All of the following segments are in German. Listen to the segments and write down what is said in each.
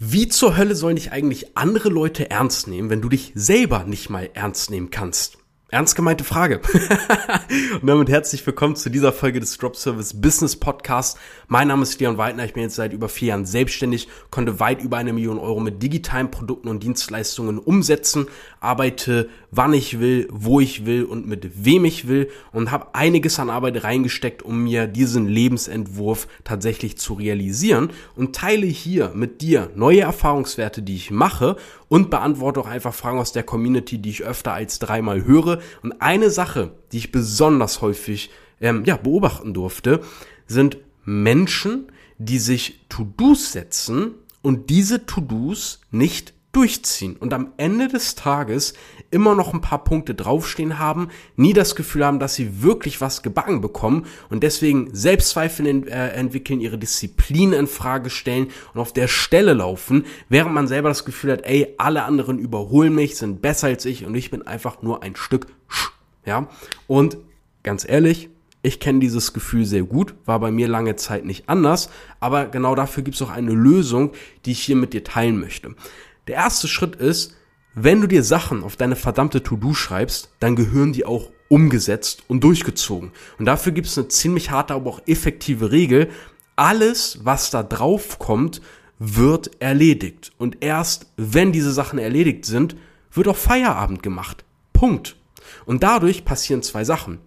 Wie zur Hölle sollen dich eigentlich andere Leute ernst nehmen, wenn du dich selber nicht mal ernst nehmen kannst? Ernst gemeinte Frage. und damit herzlich willkommen zu dieser Folge des Drop Service Business Podcast. Mein Name ist Leon Weidner. Ich bin jetzt seit über vier Jahren selbstständig, konnte weit über eine Million Euro mit digitalen Produkten und Dienstleistungen umsetzen, arbeite wann ich will, wo ich will und mit wem ich will und habe einiges an Arbeit reingesteckt, um mir diesen Lebensentwurf tatsächlich zu realisieren und teile hier mit dir neue Erfahrungswerte, die ich mache und beantworte auch einfach Fragen aus der Community, die ich öfter als dreimal höre. Und eine Sache, die ich besonders häufig ähm, ja, beobachten durfte, sind Menschen, die sich To-Dos setzen und diese To-Dos nicht durchziehen und am Ende des Tages immer noch ein paar Punkte draufstehen haben, nie das Gefühl haben, dass sie wirklich was gebacken bekommen und deswegen Selbstzweifel in, äh, entwickeln, ihre Disziplin in Frage stellen und auf der Stelle laufen, während man selber das Gefühl hat, ey, alle anderen überholen mich, sind besser als ich und ich bin einfach nur ein Stück, ja. Und ganz ehrlich, ich kenne dieses Gefühl sehr gut, war bei mir lange Zeit nicht anders, aber genau dafür gibt es auch eine Lösung, die ich hier mit dir teilen möchte. Der erste Schritt ist, wenn du dir Sachen auf deine verdammte To-Do schreibst, dann gehören die auch umgesetzt und durchgezogen. Und dafür gibt es eine ziemlich harte, aber auch effektive Regel. Alles, was da drauf kommt, wird erledigt. Und erst wenn diese Sachen erledigt sind, wird auch Feierabend gemacht. Punkt. Und dadurch passieren zwei Sachen.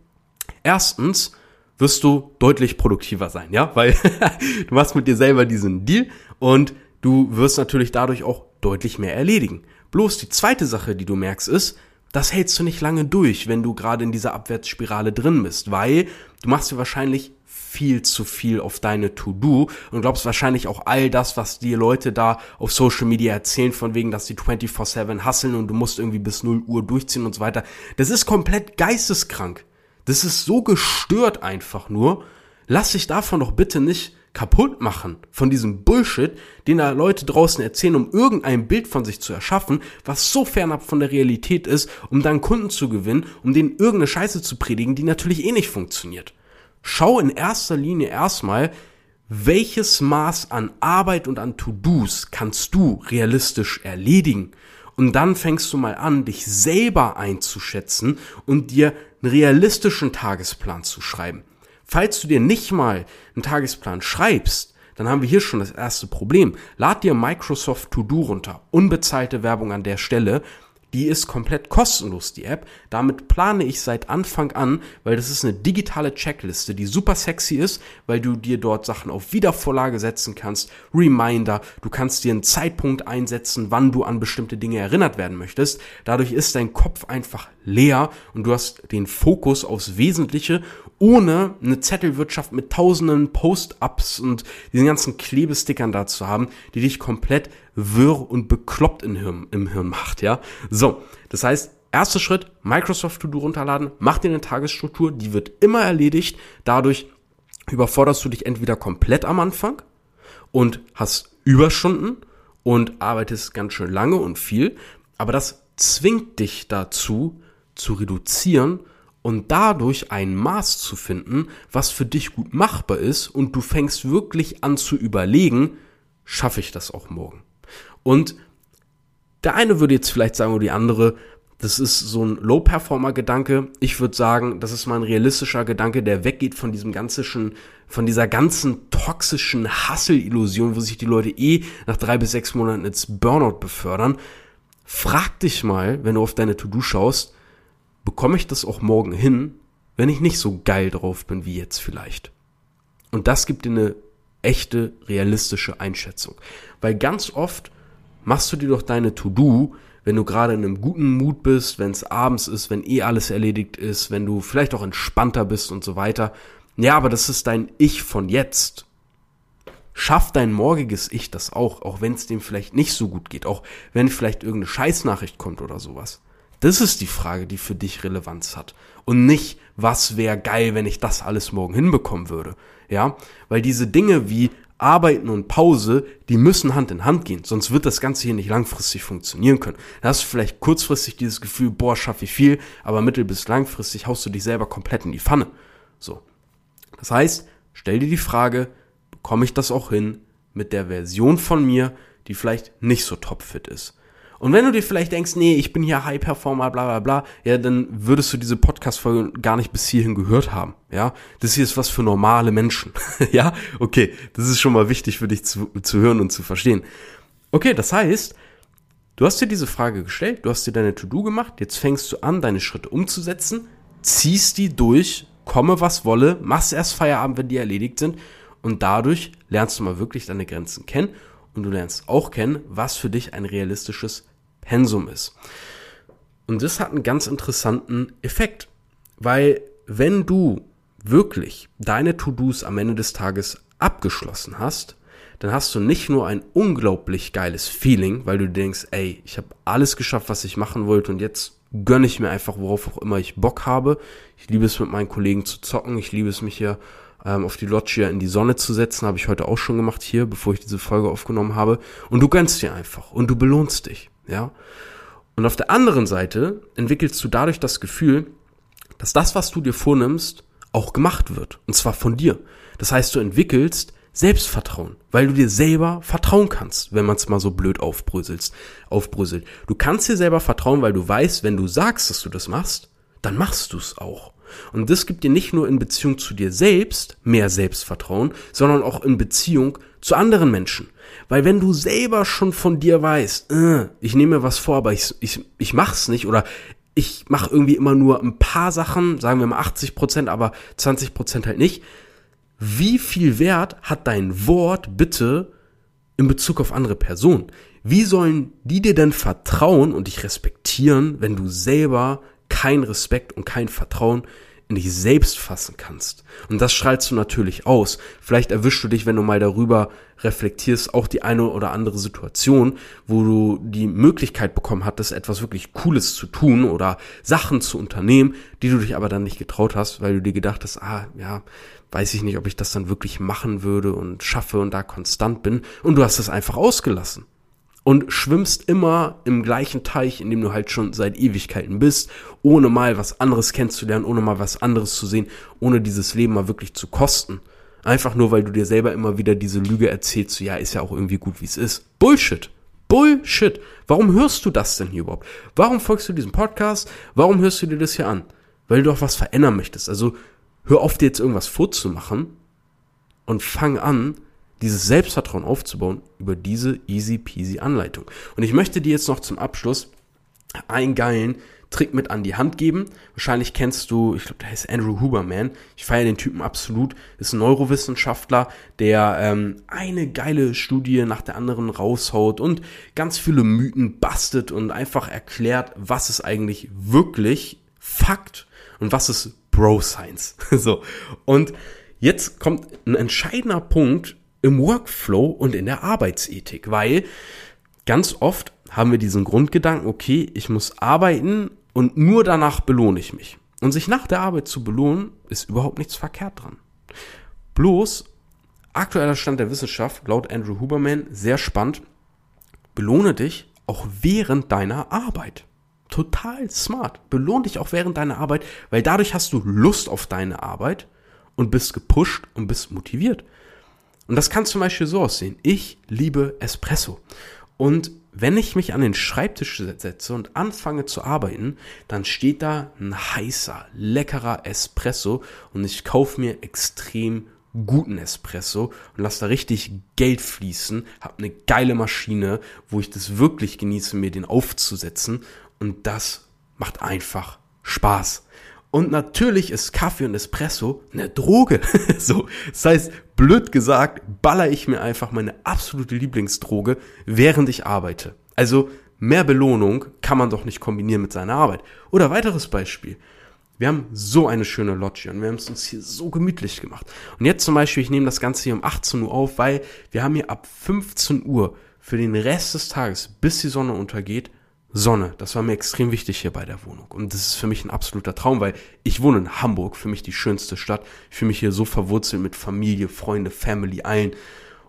Erstens wirst du deutlich produktiver sein, ja, weil du machst mit dir selber diesen Deal und du wirst natürlich dadurch auch deutlich mehr erledigen. Bloß die zweite Sache, die du merkst, ist, das hältst du nicht lange durch, wenn du gerade in dieser Abwärtsspirale drin bist, weil du machst dir wahrscheinlich viel zu viel auf deine To-Do und glaubst wahrscheinlich auch all das, was die Leute da auf Social Media erzählen, von wegen, dass die 24-7 hasseln und du musst irgendwie bis 0 Uhr durchziehen und so weiter. Das ist komplett geisteskrank. Das ist so gestört einfach nur. Lass dich davon doch bitte nicht kaputt machen von diesem Bullshit, den da Leute draußen erzählen, um irgendein Bild von sich zu erschaffen, was so fernab von der Realität ist, um dann Kunden zu gewinnen, um denen irgendeine Scheiße zu predigen, die natürlich eh nicht funktioniert. Schau in erster Linie erstmal, welches Maß an Arbeit und an To-Dos kannst du realistisch erledigen? Und dann fängst du mal an, dich selber einzuschätzen und dir einen realistischen Tagesplan zu schreiben. Falls du dir nicht mal einen Tagesplan schreibst, dann haben wir hier schon das erste Problem. Lad dir Microsoft To Do runter. Unbezahlte Werbung an der Stelle. Die ist komplett kostenlos, die App. Damit plane ich seit Anfang an, weil das ist eine digitale Checkliste, die super sexy ist, weil du dir dort Sachen auf Wiedervorlage setzen kannst, Reminder, du kannst dir einen Zeitpunkt einsetzen, wann du an bestimmte Dinge erinnert werden möchtest. Dadurch ist dein Kopf einfach leer und du hast den Fokus aufs Wesentliche, ohne eine Zettelwirtschaft mit tausenden Post-ups und diesen ganzen Klebestickern da zu haben, die dich komplett wirr und bekloppt im Hirn, im Hirn macht, ja. So, das heißt, erster Schritt, Microsoft To-Do runterladen, mach dir eine Tagesstruktur, die wird immer erledigt, dadurch überforderst du dich entweder komplett am Anfang und hast Überstunden und arbeitest ganz schön lange und viel, aber das zwingt dich dazu, zu reduzieren und dadurch ein Maß zu finden, was für dich gut machbar ist und du fängst wirklich an zu überlegen, schaffe ich das auch morgen? Und der eine würde jetzt vielleicht sagen, oder die andere, das ist so ein Low-Performer-Gedanke. Ich würde sagen, das ist mal ein realistischer Gedanke, der weggeht von diesem ganzen, von dieser ganzen toxischen Hassel-Illusion, wo sich die Leute eh nach drei bis sechs Monaten ins Burnout befördern. Frag dich mal, wenn du auf deine To-Do schaust, bekomme ich das auch morgen hin, wenn ich nicht so geil drauf bin wie jetzt vielleicht. Und das gibt dir eine echte, realistische Einschätzung. Weil ganz oft machst du dir doch deine To-Do, wenn du gerade in einem guten Mut bist, wenn es abends ist, wenn eh alles erledigt ist, wenn du vielleicht auch entspannter bist und so weiter. Ja, aber das ist dein Ich von jetzt. Schafft dein morgiges Ich das auch, auch wenn es dem vielleicht nicht so gut geht, auch wenn vielleicht irgendeine Scheißnachricht kommt oder sowas. Das ist die Frage, die für dich Relevanz hat. Und nicht, was wäre geil, wenn ich das alles morgen hinbekommen würde. Ja, weil diese Dinge wie Arbeiten und Pause, die müssen Hand in Hand gehen, sonst wird das Ganze hier nicht langfristig funktionieren können. Da hast du vielleicht kurzfristig dieses Gefühl, boah, schaffe ich viel, aber mittel- bis langfristig haust du dich selber komplett in die Pfanne. So. Das heißt, stell dir die Frage, bekomme ich das auch hin mit der Version von mir, die vielleicht nicht so topfit ist. Und wenn du dir vielleicht denkst, nee, ich bin hier High Performer, bla bla bla, ja, dann würdest du diese Podcast-Folge gar nicht bis hierhin gehört haben. Ja, das hier ist was für normale Menschen. ja, okay, das ist schon mal wichtig für dich zu, zu hören und zu verstehen. Okay, das heißt, du hast dir diese Frage gestellt, du hast dir deine To-Do gemacht, jetzt fängst du an, deine Schritte umzusetzen, ziehst die durch, komme was wolle, machst erst Feierabend, wenn die erledigt sind und dadurch lernst du mal wirklich deine Grenzen kennen und du lernst auch kennen, was für dich ein realistisches Pensum ist. Und das hat einen ganz interessanten Effekt, weil wenn du wirklich deine To-Dos am Ende des Tages abgeschlossen hast, dann hast du nicht nur ein unglaublich geiles Feeling, weil du denkst, ey, ich habe alles geschafft, was ich machen wollte und jetzt gönne ich mir einfach, worauf auch immer ich Bock habe. Ich liebe es, mit meinen Kollegen zu zocken. Ich liebe es, mich hier ähm, auf die Loggia in die Sonne zu setzen. Habe ich heute auch schon gemacht hier, bevor ich diese Folge aufgenommen habe. Und du gönnst dir einfach und du belohnst dich ja. Und auf der anderen Seite entwickelst du dadurch das Gefühl, dass das, was du dir vornimmst, auch gemacht wird. Und zwar von dir. Das heißt, du entwickelst Selbstvertrauen, weil du dir selber vertrauen kannst, wenn man es mal so blöd aufbröselst, aufbröselt. Du kannst dir selber vertrauen, weil du weißt, wenn du sagst, dass du das machst, dann machst du es auch. Und das gibt dir nicht nur in Beziehung zu dir selbst mehr Selbstvertrauen, sondern auch in Beziehung zu anderen Menschen. Weil wenn du selber schon von dir weißt, äh, ich nehme mir was vor, aber ich, ich, ich mach's nicht oder ich mache irgendwie immer nur ein paar Sachen, sagen wir mal 80 Prozent, aber 20 Prozent halt nicht. Wie viel Wert hat dein Wort bitte in Bezug auf andere Personen? Wie sollen die dir denn vertrauen und dich respektieren, wenn du selber kein Respekt und kein Vertrauen in dich selbst fassen kannst. Und das strahlst du natürlich aus. Vielleicht erwischst du dich, wenn du mal darüber reflektierst, auch die eine oder andere Situation, wo du die Möglichkeit bekommen hattest, etwas wirklich Cooles zu tun oder Sachen zu unternehmen, die du dich aber dann nicht getraut hast, weil du dir gedacht hast, ah, ja, weiß ich nicht, ob ich das dann wirklich machen würde und schaffe und da konstant bin. Und du hast es einfach ausgelassen und schwimmst immer im gleichen Teich, in dem du halt schon seit Ewigkeiten bist, ohne mal was anderes kennenzulernen, ohne mal was anderes zu sehen, ohne dieses Leben mal wirklich zu kosten. Einfach nur, weil du dir selber immer wieder diese Lüge erzählst, so ja, ist ja auch irgendwie gut, wie es ist. Bullshit. Bullshit. Warum hörst du das denn hier überhaupt? Warum folgst du diesem Podcast? Warum hörst du dir das hier an? Weil du doch was verändern möchtest. Also hör auf, dir jetzt irgendwas vorzumachen und fang an, dieses Selbstvertrauen aufzubauen über diese easy peasy Anleitung. Und ich möchte dir jetzt noch zum Abschluss einen geilen Trick mit an die Hand geben. Wahrscheinlich kennst du, ich glaube, der heißt Andrew Huberman. Ich feiere den Typen absolut. Ist ein Neurowissenschaftler, der ähm, eine geile Studie nach der anderen raushaut und ganz viele Mythen bastet und einfach erklärt, was ist eigentlich wirklich Fakt und was ist Bro Science. so. Und jetzt kommt ein entscheidender Punkt, im Workflow und in der Arbeitsethik, weil ganz oft haben wir diesen Grundgedanken, okay, ich muss arbeiten und nur danach belohne ich mich. Und sich nach der Arbeit zu belohnen, ist überhaupt nichts verkehrt dran. Bloß, aktueller Stand der Wissenschaft, laut Andrew Huberman, sehr spannend, belohne dich auch während deiner Arbeit. Total smart. Belohne dich auch während deiner Arbeit, weil dadurch hast du Lust auf deine Arbeit und bist gepusht und bist motiviert. Und das kann zum Beispiel so aussehen. Ich liebe Espresso. Und wenn ich mich an den Schreibtisch setze und anfange zu arbeiten, dann steht da ein heißer, leckerer Espresso und ich kaufe mir extrem guten Espresso und lasse da richtig Geld fließen, habe eine geile Maschine, wo ich das wirklich genieße, mir den aufzusetzen und das macht einfach Spaß. Und natürlich ist Kaffee und Espresso eine Droge. so, das heißt, blöd gesagt, baller ich mir einfach meine absolute Lieblingsdroge, während ich arbeite. Also mehr Belohnung kann man doch nicht kombinieren mit seiner Arbeit. Oder weiteres Beispiel. Wir haben so eine schöne Loggia und wir haben es uns hier so gemütlich gemacht. Und jetzt zum Beispiel, ich nehme das Ganze hier um 18 Uhr auf, weil wir haben hier ab 15 Uhr für den Rest des Tages, bis die Sonne untergeht, Sonne. Das war mir extrem wichtig hier bei der Wohnung. Und das ist für mich ein absoluter Traum, weil ich wohne in Hamburg, für mich die schönste Stadt. Ich fühle mich hier so verwurzelt mit Familie, Freunde, Family, allen.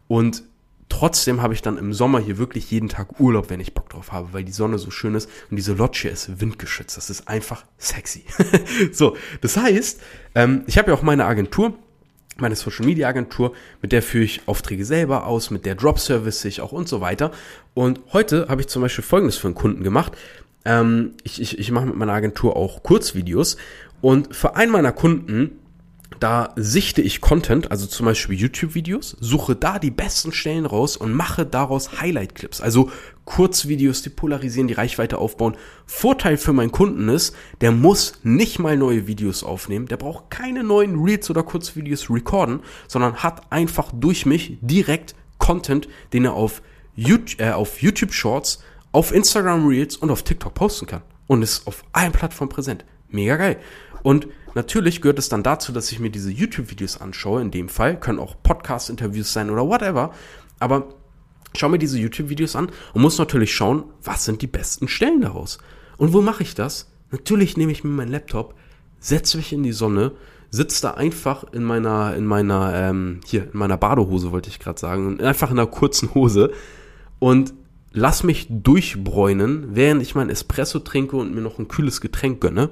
Und trotzdem habe ich dann im Sommer hier wirklich jeden Tag Urlaub, wenn ich Bock drauf habe, weil die Sonne so schön ist und diese Lodge ist windgeschützt. Das ist einfach sexy. so, das heißt, ähm, ich habe ja auch meine Agentur meine Social Media Agentur, mit der führe ich Aufträge selber aus, mit der Drop Service ich auch und so weiter. Und heute habe ich zum Beispiel Folgendes für einen Kunden gemacht. Ähm, ich, ich, ich mache mit meiner Agentur auch Kurzvideos und für einen meiner Kunden da sichte ich Content, also zum Beispiel YouTube-Videos, suche da die besten Stellen raus und mache daraus Highlight-Clips, also Kurzvideos, die polarisieren, die Reichweite aufbauen. Vorteil für meinen Kunden ist, der muss nicht mal neue Videos aufnehmen, der braucht keine neuen Reels oder Kurzvideos recorden, sondern hat einfach durch mich direkt Content, den er auf YouTube, äh, auf YouTube Shorts, auf Instagram Reels und auf TikTok posten kann. Und ist auf allen Plattformen präsent. Mega geil. Und natürlich gehört es dann dazu, dass ich mir diese YouTube-Videos anschaue, in dem Fall, können auch Podcast-Interviews sein oder whatever, aber schau mir diese YouTube-Videos an und muss natürlich schauen, was sind die besten Stellen daraus. Und wo mache ich das? Natürlich nehme ich mir meinen Laptop, setze mich in die Sonne, sitze da einfach in meiner, in meiner, ähm, hier, in meiner Badehose, wollte ich gerade sagen, einfach in einer kurzen Hose und lass mich durchbräunen, während ich mein Espresso trinke und mir noch ein kühles Getränk gönne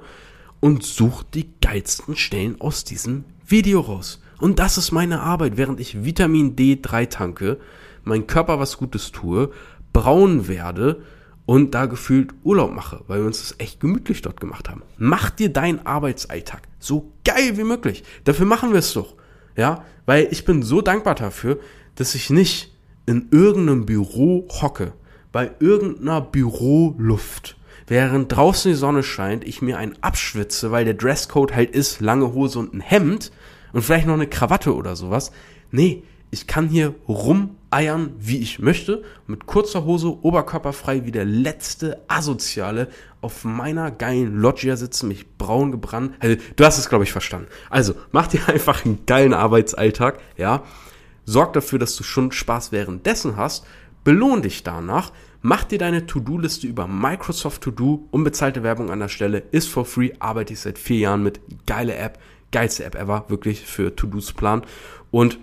und suche die geilsten Stellen aus diesem Video raus. Und das ist meine Arbeit, während ich Vitamin D3 tanke, mein Körper was Gutes tue, braun werde und da gefühlt Urlaub mache, weil wir uns das echt gemütlich dort gemacht haben. Mach dir deinen Arbeitsalltag so geil wie möglich. Dafür machen wir es doch. Ja, weil ich bin so dankbar dafür, dass ich nicht in irgendeinem Büro hocke, bei irgendeiner Büroluft während draußen die Sonne scheint, ich mir einen abschwitze, weil der Dresscode halt ist, lange Hose und ein Hemd und vielleicht noch eine Krawatte oder sowas. Nee, ich kann hier rumeiern, wie ich möchte, mit kurzer Hose, oberkörperfrei, wie der letzte Asoziale auf meiner geilen Loggia sitzen, mich braun gebrannt. Also, du hast es, glaube ich, verstanden. Also, mach dir einfach einen geilen Arbeitsalltag, ja. Sorg dafür, dass du schon Spaß währenddessen hast. Belohn dich danach Mach dir deine To-Do-Liste über Microsoft To-Do, unbezahlte Werbung an der Stelle, ist for free, arbeite ich seit vier Jahren mit, geile App, geilste App ever, wirklich für To-Dos planen. Und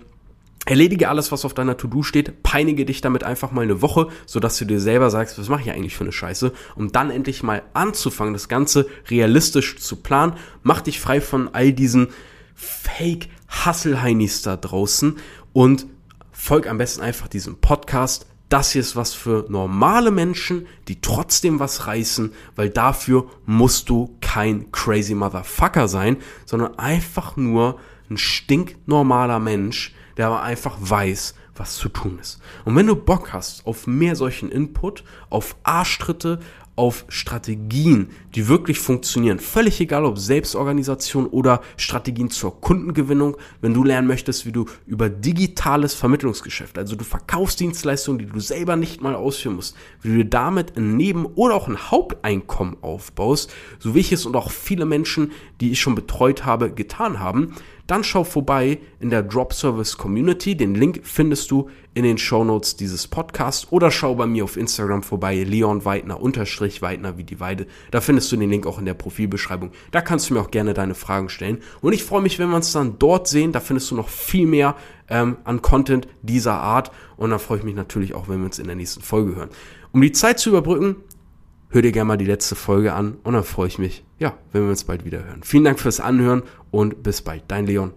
Erledige alles, was auf deiner To-Do steht, peinige dich damit einfach mal eine Woche, sodass du dir selber sagst, was mache ich eigentlich für eine Scheiße, um dann endlich mal anzufangen, das Ganze realistisch zu planen. Mach dich frei von all diesen Fake-Hustle-Heinis da draußen und folg am besten einfach diesem Podcast, das hier ist was für normale Menschen, die trotzdem was reißen, weil dafür musst du kein crazy Motherfucker sein, sondern einfach nur ein stinknormaler Mensch, der aber einfach weiß, was zu tun ist. Und wenn du Bock hast auf mehr solchen Input, auf Arschtritte, auf Strategien, die wirklich funktionieren. Völlig egal, ob Selbstorganisation oder Strategien zur Kundengewinnung, wenn du lernen möchtest, wie du über digitales Vermittlungsgeschäft, also du verkaufst Dienstleistungen, die du selber nicht mal ausführen musst, wie du damit ein Neben- oder auch ein Haupteinkommen aufbaust, so wie ich es und auch viele Menschen, die ich schon betreut habe, getan haben, dann schau vorbei in der Drop Service Community. Den Link findest du in den Show Notes dieses Podcasts oder schau bei mir auf Instagram vorbei, Leon Weidner unterstrich Weidner wie die Weide. Da findest du den Link auch in der Profilbeschreibung. Da kannst du mir auch gerne deine Fragen stellen. Und ich freue mich, wenn wir uns dann dort sehen. Da findest du noch viel mehr ähm, an Content dieser Art. Und dann freue ich mich natürlich auch, wenn wir uns in der nächsten Folge hören. Um die Zeit zu überbrücken, hör dir gerne mal die letzte Folge an und dann freue ich mich, ja, wenn wir uns bald wieder hören. Vielen Dank fürs Anhören und bis bald. Dein Leon.